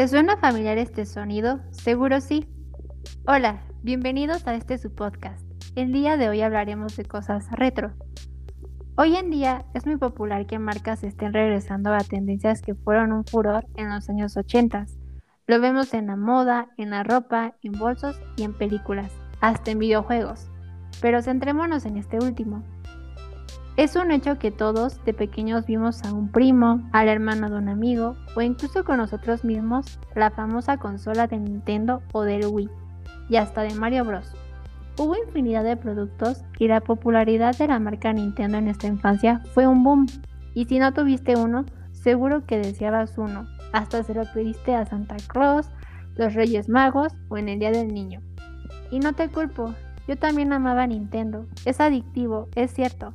¿Te suena familiar este sonido? Seguro sí. Hola, bienvenidos a este su podcast. El día de hoy hablaremos de cosas retro. Hoy en día es muy popular que marcas estén regresando a tendencias que fueron un furor en los años 80. Lo vemos en la moda, en la ropa, en bolsos y en películas, hasta en videojuegos. Pero centrémonos en este último. Es un hecho que todos de pequeños vimos a un primo, al hermano de un amigo o incluso con nosotros mismos la famosa consola de Nintendo o del Wii y hasta de Mario Bros. Hubo infinidad de productos y la popularidad de la marca Nintendo en esta infancia fue un boom. Y si no tuviste uno, seguro que deseabas uno. Hasta se lo pediste a Santa Claus, los Reyes Magos o en el Día del Niño. Y no te culpo, yo también amaba Nintendo. Es adictivo, es cierto.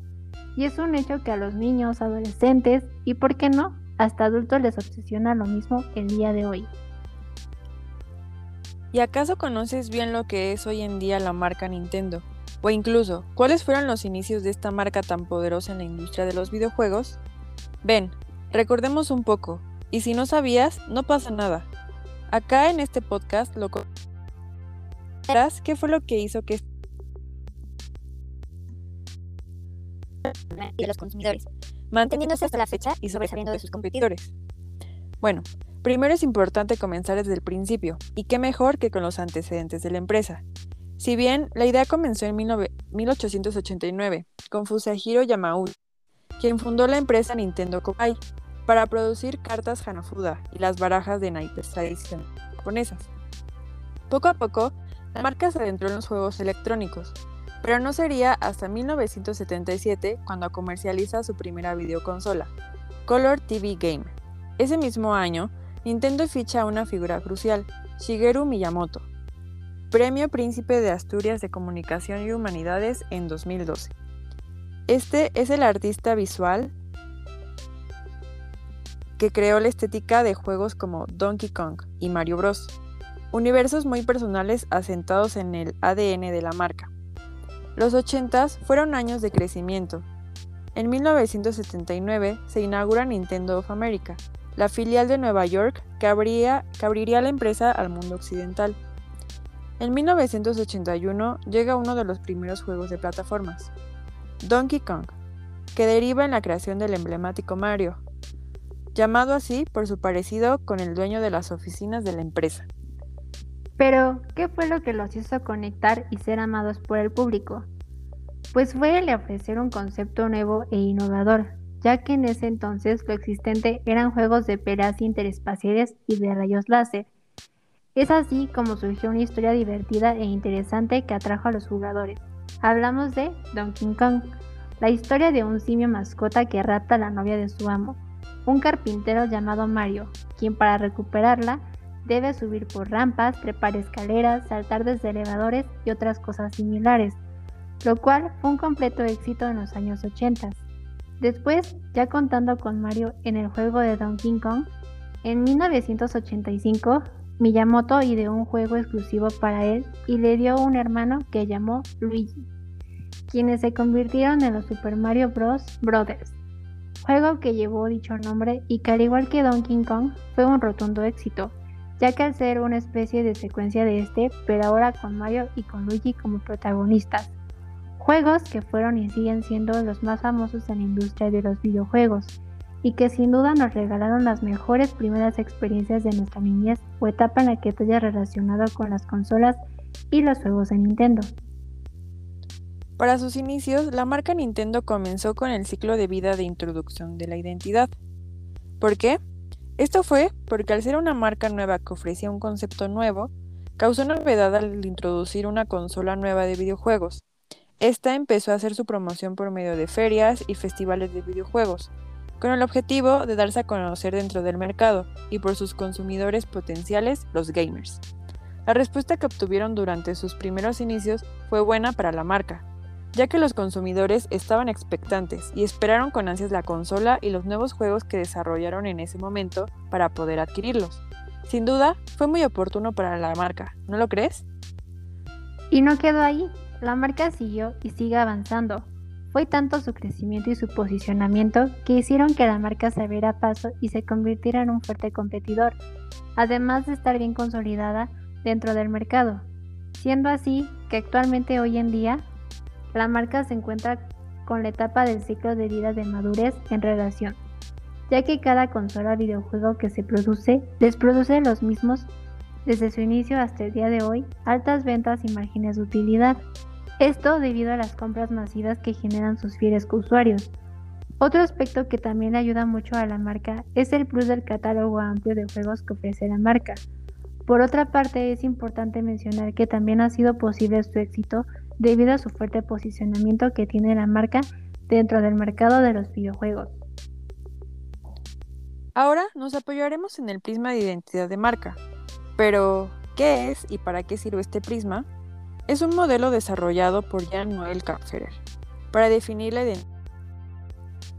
Y es un hecho que a los niños, adolescentes y, ¿por qué no?, hasta adultos les obsesiona lo mismo el día de hoy. ¿Y acaso conoces bien lo que es hoy en día la marca Nintendo? O incluso, ¿cuáles fueron los inicios de esta marca tan poderosa en la industria de los videojuegos? Ven, recordemos un poco, y si no sabías, no pasa nada. Acá en este podcast lo verás qué fue lo que hizo que de los consumidores, manteniéndose hasta la fecha y sobresaliendo de sus competidores. Bueno, Primero es importante comenzar desde el principio, y qué mejor que con los antecedentes de la empresa. Si bien la idea comenzó en 1889 con Fusahiro Yamauchi, quien fundó la empresa Nintendo Kokai para producir cartas Hanafuda y las barajas de naipes tradicionales japonesas. Poco a poco, la marca se adentró en los juegos electrónicos, pero no sería hasta 1977 cuando comercializa su primera videoconsola, Color TV Game. Ese mismo año, Nintendo ficha a una figura crucial, Shigeru Miyamoto, Premio Príncipe de Asturias de Comunicación y Humanidades en 2012. Este es el artista visual que creó la estética de juegos como Donkey Kong y Mario Bros. Universos muy personales asentados en el ADN de la marca. Los 80s fueron años de crecimiento. En 1979 se inaugura Nintendo of America, la filial de Nueva York que, abriría la empresa al mundo occidental. En 1981 llega uno de los primeros juegos de plataformas, Donkey Kong, que deriva en la creación del emblemático Mario, llamado así por su parecido con el dueño de las oficinas de la empresa. Pero, ¿qué fue lo que los hizo conectar y ser amados por el público? Pues fue el ofrecer un concepto nuevo e innovador, ya que en ese entonces lo existente eran juegos de peleas interespaciales y de rayos láser. Es así como surgió una historia divertida e interesante que atrajo a los jugadores. Hablamos de Donkey Kong, la historia de un simio mascota que rapta a la novia de su amo, un carpintero llamado Mario, quien para recuperarla debe subir por rampas, trepar escaleras, saltar desde elevadores y otras cosas similares, lo cual fue un completo éxito en los años 80. Después, ya contando con Mario en el juego de Donkey Kong, en 1985 Miyamoto ideó un juego exclusivo para él y le dio un hermano que llamó Luigi, quienes se convirtieron en los Super Mario Bros. Brothers, juego que llevó dicho nombre y que al igual que Donkey Kong fue un rotundo éxito, ya que al ser una especie de secuencia de este, pero ahora con Mario y con Luigi como protagonistas, Juegos que fueron y siguen siendo los más famosos en la industria de los videojuegos y que sin duda nos regalaron las mejores primeras experiencias de nuestra niñez o etapa en la que te hayas relacionado con las consolas y los juegos de Nintendo. Para sus inicios, la marca Nintendo comenzó con el ciclo de vida de introducción de la identidad. ¿Por qué? Esto fue porque al ser una marca nueva que ofrecía un concepto nuevo, causó novedad al introducir una consola nueva de videojuegos, esta empezó a hacer su promoción por medio de ferias y festivales de videojuegos, con el objetivo de darse a conocer dentro del mercado y por sus consumidores potenciales, los gamers. La respuesta que obtuvieron durante sus primeros inicios fue buena para la marca, ya que los consumidores estaban expectantes y esperaron con ansias la consola y los nuevos juegos que desarrollaron en ese momento para poder adquirirlos. Sin duda, fue muy oportuno para la marca, ¿no lo crees? Y no quedó ahí, la marca siguió y sigue avanzando. Fue tanto su crecimiento y su posicionamiento que hicieron que la marca se abriera paso y se convirtiera en un fuerte competidor, además de estar bien consolidada dentro del mercado, siendo así que actualmente hoy en día la marca se encuentra con la etapa del ciclo de vida de madurez en relación, ya que cada consola videojuego que se produce les produce los mismos desde su inicio hasta el día de hoy, altas ventas y márgenes de utilidad. Esto debido a las compras masivas que generan sus fieles usuarios. Otro aspecto que también ayuda mucho a la marca es el plus del catálogo amplio de juegos que ofrece la marca. Por otra parte, es importante mencionar que también ha sido posible su éxito debido a su fuerte posicionamiento que tiene la marca dentro del mercado de los videojuegos. Ahora nos apoyaremos en el prisma de identidad de marca. Pero, ¿qué es y para qué sirve este prisma? Es un modelo desarrollado por Jan-Noel Kapferer para definir la identidad.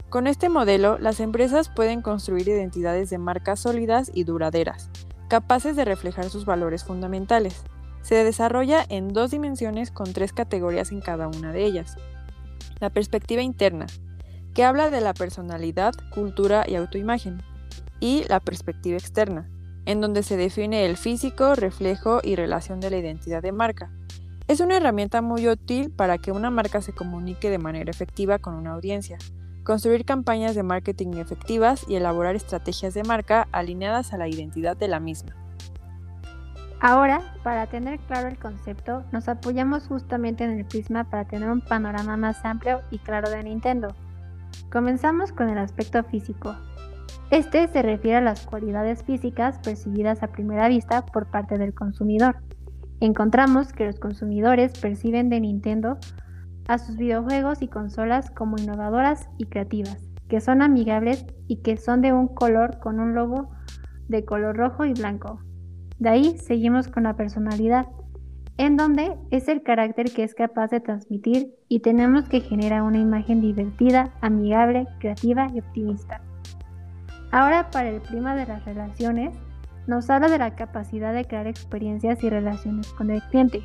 Con este modelo, las empresas pueden construir identidades de marcas sólidas y duraderas, capaces de reflejar sus valores fundamentales. Se desarrolla en dos dimensiones con tres categorías en cada una de ellas. La perspectiva interna, que habla de la personalidad, cultura y autoimagen, y la perspectiva externa, en donde se define el físico, reflejo y relación de la identidad de marca, es una herramienta muy útil para que una marca se comunique de manera efectiva con una audiencia, construir campañas de marketing efectivas y elaborar estrategias de marca alineadas a la identidad de la misma. Ahora, para tener claro el concepto, nos apoyamos justamente en el prisma para tener un panorama más amplio y claro de Nintendo. Comenzamos con el aspecto físico. Este se refiere a las cualidades físicas percibidas a primera vista por parte del consumidor encontramos que los consumidores perciben de Nintendo a sus videojuegos y consolas como innovadoras y creativas, que son amigables y que son de un color con un logo de color rojo y blanco. De ahí seguimos con la personalidad, en donde es el carácter que es capaz de transmitir y tenemos que generar una imagen divertida, amigable, creativa y optimista. Ahora para el clima de las relaciones, nos habla de la capacidad de crear experiencias y relaciones con el cliente.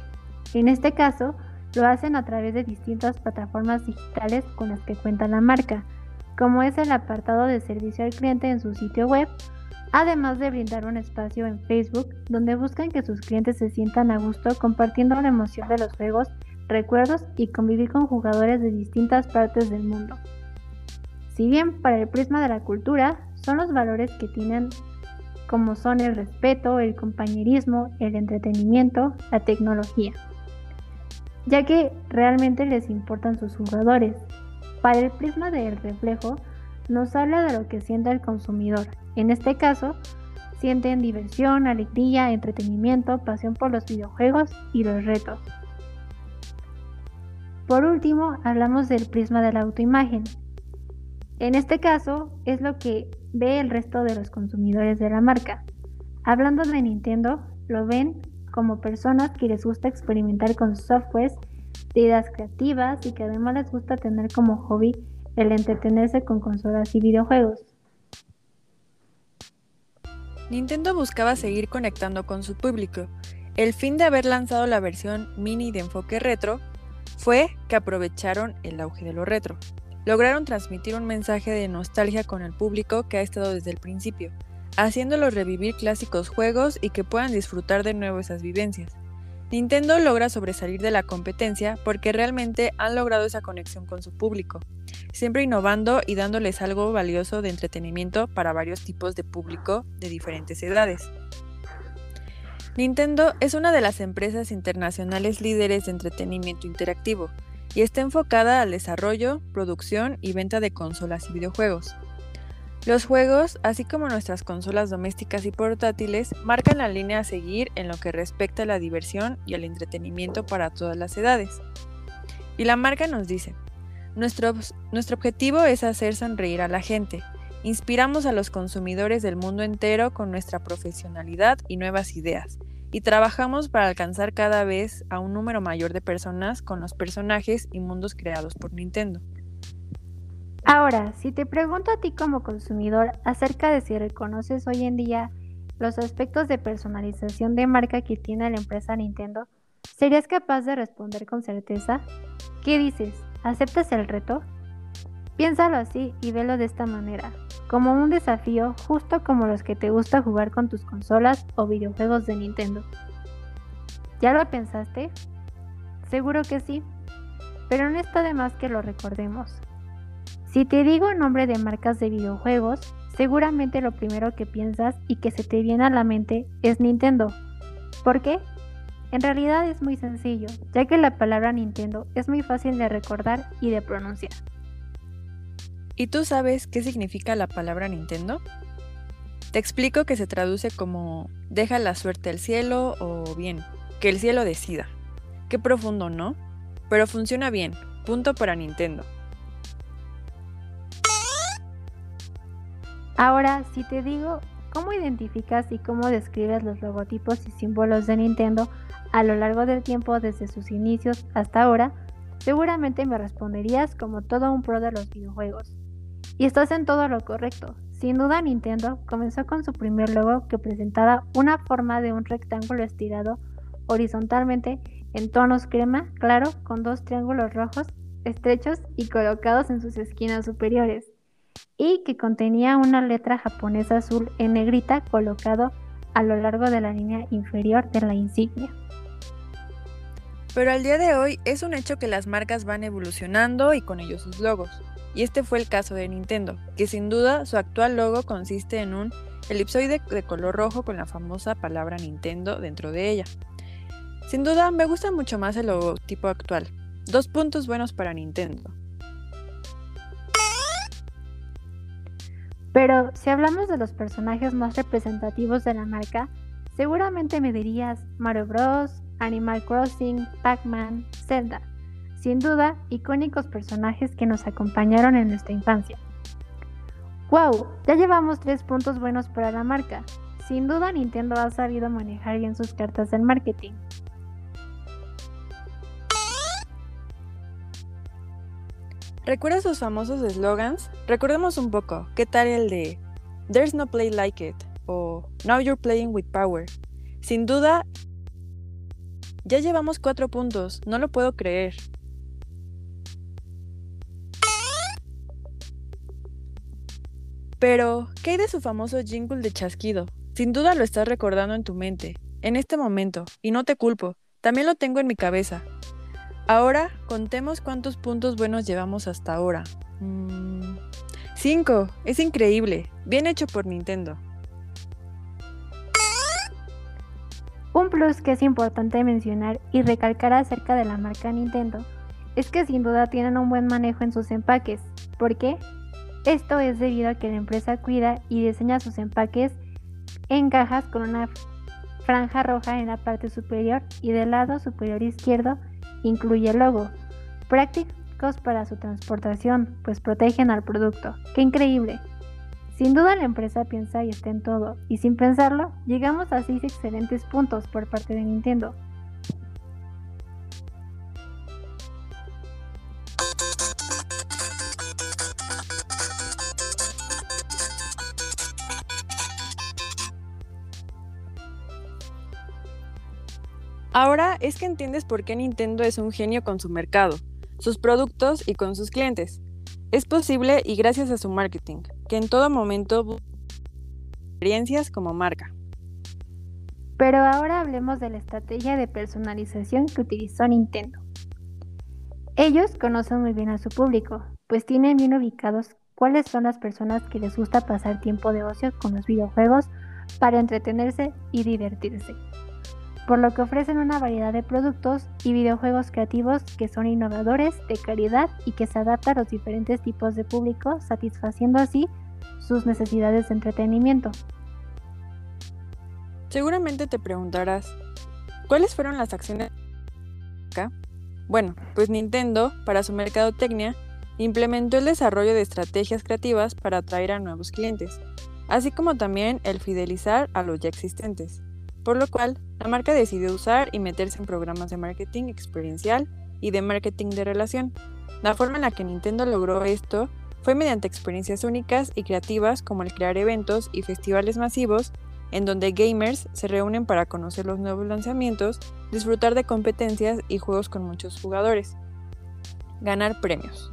En este caso, lo hacen a través de distintas plataformas digitales con las que cuenta la marca, como es el apartado de servicio al cliente en su sitio web, además de brindar un espacio en Facebook donde buscan que sus clientes se sientan a gusto compartiendo la emoción de los juegos, recuerdos y convivir con jugadores de distintas partes del mundo. Si bien para el prisma de la cultura son los valores que tienen como son el respeto, el compañerismo, el entretenimiento, la tecnología, ya que realmente les importan sus jugadores. Para el prisma del reflejo, nos habla de lo que siente el consumidor. En este caso, sienten diversión, alegría, entretenimiento, pasión por los videojuegos y los retos. Por último, hablamos del prisma de la autoimagen. En este caso, es lo que ve el resto de los consumidores de la marca. Hablando de Nintendo, lo ven como personas que les gusta experimentar con softwares de ideas creativas y que además les gusta tener como hobby el entretenerse con consolas y videojuegos. Nintendo buscaba seguir conectando con su público. El fin de haber lanzado la versión mini de enfoque retro fue que aprovecharon el auge de lo retro lograron transmitir un mensaje de nostalgia con el público que ha estado desde el principio, haciéndolos revivir clásicos juegos y que puedan disfrutar de nuevo esas vivencias. Nintendo logra sobresalir de la competencia porque realmente han logrado esa conexión con su público, siempre innovando y dándoles algo valioso de entretenimiento para varios tipos de público de diferentes edades. Nintendo es una de las empresas internacionales líderes de entretenimiento interactivo, y está enfocada al desarrollo, producción y venta de consolas y videojuegos. Los juegos, así como nuestras consolas domésticas y portátiles, marcan la línea a seguir en lo que respecta a la diversión y al entretenimiento para todas las edades. Y la marca nos dice, nuestro, nuestro objetivo es hacer sonreír a la gente, inspiramos a los consumidores del mundo entero con nuestra profesionalidad y nuevas ideas, y trabajamos para alcanzar cada vez a un número mayor de personas con los personajes y mundos creados por Nintendo. Ahora, si te pregunto a ti como consumidor acerca de si reconoces hoy en día los aspectos de personalización de marca que tiene la empresa Nintendo, ¿serías capaz de responder con certeza? ¿Qué dices? ¿Aceptas el reto? Piénsalo así y velo de esta manera, como un desafío justo como los que te gusta jugar con tus consolas o videojuegos de Nintendo. ¿Ya lo pensaste? Seguro que sí, pero no está de más que lo recordemos. Si te digo nombre de marcas de videojuegos, seguramente lo primero que piensas y que se te viene a la mente es Nintendo. ¿Por qué? En realidad es muy sencillo, ya que la palabra Nintendo es muy fácil de recordar y de pronunciar. ¿Y tú sabes qué significa la palabra Nintendo? Te explico que se traduce como deja la suerte al cielo o bien, que el cielo decida. Qué profundo, ¿no? Pero funciona bien. Punto para Nintendo. Ahora, si te digo cómo identificas y cómo describes los logotipos y símbolos de Nintendo a lo largo del tiempo desde sus inicios hasta ahora, seguramente me responderías como todo un pro de los videojuegos. Y estás en todo lo correcto. Sin duda Nintendo comenzó con su primer logo que presentaba una forma de un rectángulo estirado horizontalmente en tonos crema claro con dos triángulos rojos estrechos y colocados en sus esquinas superiores y que contenía una letra japonesa azul en negrita colocado a lo largo de la línea inferior de la insignia. Pero al día de hoy es un hecho que las marcas van evolucionando y con ellos sus logos. Y este fue el caso de Nintendo, que sin duda su actual logo consiste en un elipsoide de color rojo con la famosa palabra Nintendo dentro de ella. Sin duda me gusta mucho más el logotipo actual. Dos puntos buenos para Nintendo. Pero si hablamos de los personajes más representativos de la marca, seguramente me dirías Mario Bros, Animal Crossing, Pac-Man, Zelda. Sin duda, icónicos personajes que nos acompañaron en nuestra infancia. ¡Wow! Ya llevamos tres puntos buenos para la marca. Sin duda Nintendo ha sabido manejar bien sus cartas del marketing. ¿Recuerdas sus famosos eslogans? Recordemos un poco. ¿Qué tal el de There's no play like it? o Now you're playing with power? Sin duda, ya llevamos cuatro puntos. No lo puedo creer. Pero, ¿qué hay de su famoso jingle de chasquido? Sin duda lo estás recordando en tu mente, en este momento, y no te culpo, también lo tengo en mi cabeza. Ahora contemos cuántos puntos buenos llevamos hasta ahora. 5. Mm, es increíble. Bien hecho por Nintendo. Un plus que es importante mencionar y recalcar acerca de la marca Nintendo es que sin duda tienen un buen manejo en sus empaques. ¿Por qué? Esto es debido a que la empresa cuida y diseña sus empaques en cajas con una franja roja en la parte superior y del lado superior izquierdo incluye logo. Prácticos para su transportación, pues protegen al producto. ¡Qué increíble! Sin duda la empresa piensa y está en todo, y sin pensarlo, llegamos a 6 excelentes puntos por parte de Nintendo. Ahora es que entiendes por qué Nintendo es un genio con su mercado, sus productos y con sus clientes. Es posible y gracias a su marketing, que en todo momento experiencias como marca. Pero ahora hablemos de la estrategia de personalización que utilizó Nintendo. Ellos conocen muy bien a su público, pues tienen bien ubicados cuáles son las personas que les gusta pasar tiempo de ocio con los videojuegos para entretenerse y divertirse por lo que ofrecen una variedad de productos y videojuegos creativos que son innovadores, de calidad y que se adaptan a los diferentes tipos de público, satisfaciendo así sus necesidades de entretenimiento. Seguramente te preguntarás, ¿cuáles fueron las acciones? Bueno, pues Nintendo, para su mercadotecnia, implementó el desarrollo de estrategias creativas para atraer a nuevos clientes, así como también el fidelizar a los ya existentes por lo cual la marca decidió usar y meterse en programas de marketing experiencial y de marketing de relación. La forma en la que Nintendo logró esto fue mediante experiencias únicas y creativas como el crear eventos y festivales masivos en donde gamers se reúnen para conocer los nuevos lanzamientos, disfrutar de competencias y juegos con muchos jugadores. ganar premios.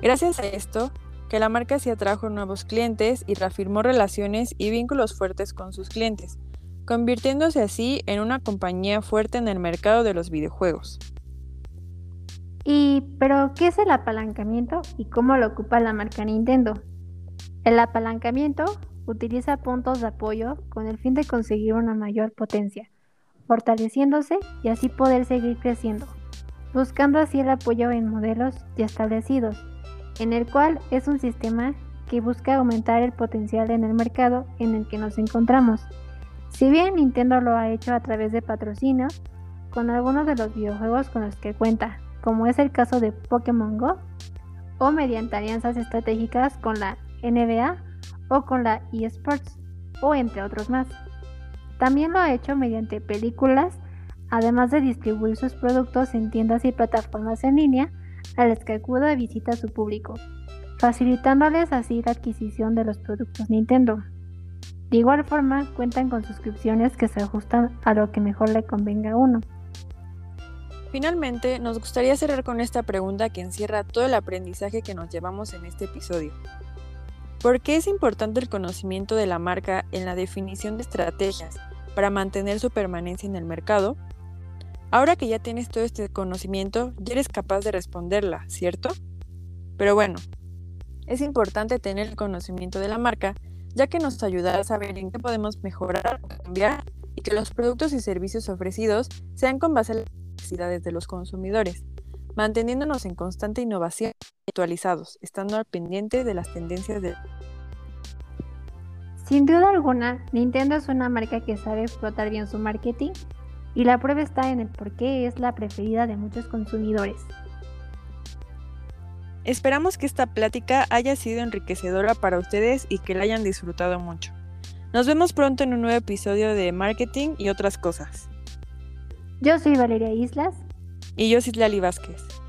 Gracias a esto, que la marca se atrajo nuevos clientes y reafirmó relaciones y vínculos fuertes con sus clientes, convirtiéndose así en una compañía fuerte en el mercado de los videojuegos. ¿Y pero qué es el apalancamiento y cómo lo ocupa la marca Nintendo? El apalancamiento utiliza puntos de apoyo con el fin de conseguir una mayor potencia, fortaleciéndose y así poder seguir creciendo, buscando así el apoyo en modelos ya establecidos, en el cual es un sistema que busca aumentar el potencial en el mercado en el que nos encontramos. Si bien Nintendo lo ha hecho a través de patrocinio con algunos de los videojuegos con los que cuenta, como es el caso de Pokémon Go, o mediante alianzas estratégicas con la NBA o con la eSports, o entre otros más. También lo ha hecho mediante películas, además de distribuir sus productos en tiendas y plataformas en línea a las que acuda visita a su público, facilitándoles así la adquisición de los productos Nintendo. De igual forma, cuentan con suscripciones que se ajustan a lo que mejor le convenga a uno. Finalmente, nos gustaría cerrar con esta pregunta que encierra todo el aprendizaje que nos llevamos en este episodio. ¿Por qué es importante el conocimiento de la marca en la definición de estrategias para mantener su permanencia en el mercado? Ahora que ya tienes todo este conocimiento, ya eres capaz de responderla, ¿cierto? Pero bueno, es importante tener el conocimiento de la marca, ya que nos ayudará a saber en qué podemos mejorar o cambiar y que los productos y servicios ofrecidos sean con base en las necesidades de los consumidores, manteniéndonos en constante innovación y actualizados, estando al pendiente de las tendencias de... Sin duda alguna, Nintendo es una marca que sabe explotar bien su marketing y la prueba está en el por qué es la preferida de muchos consumidores. Esperamos que esta plática haya sido enriquecedora para ustedes y que la hayan disfrutado mucho. Nos vemos pronto en un nuevo episodio de Marketing y otras cosas. Yo soy Valeria Islas. Y yo, Citlali Vázquez.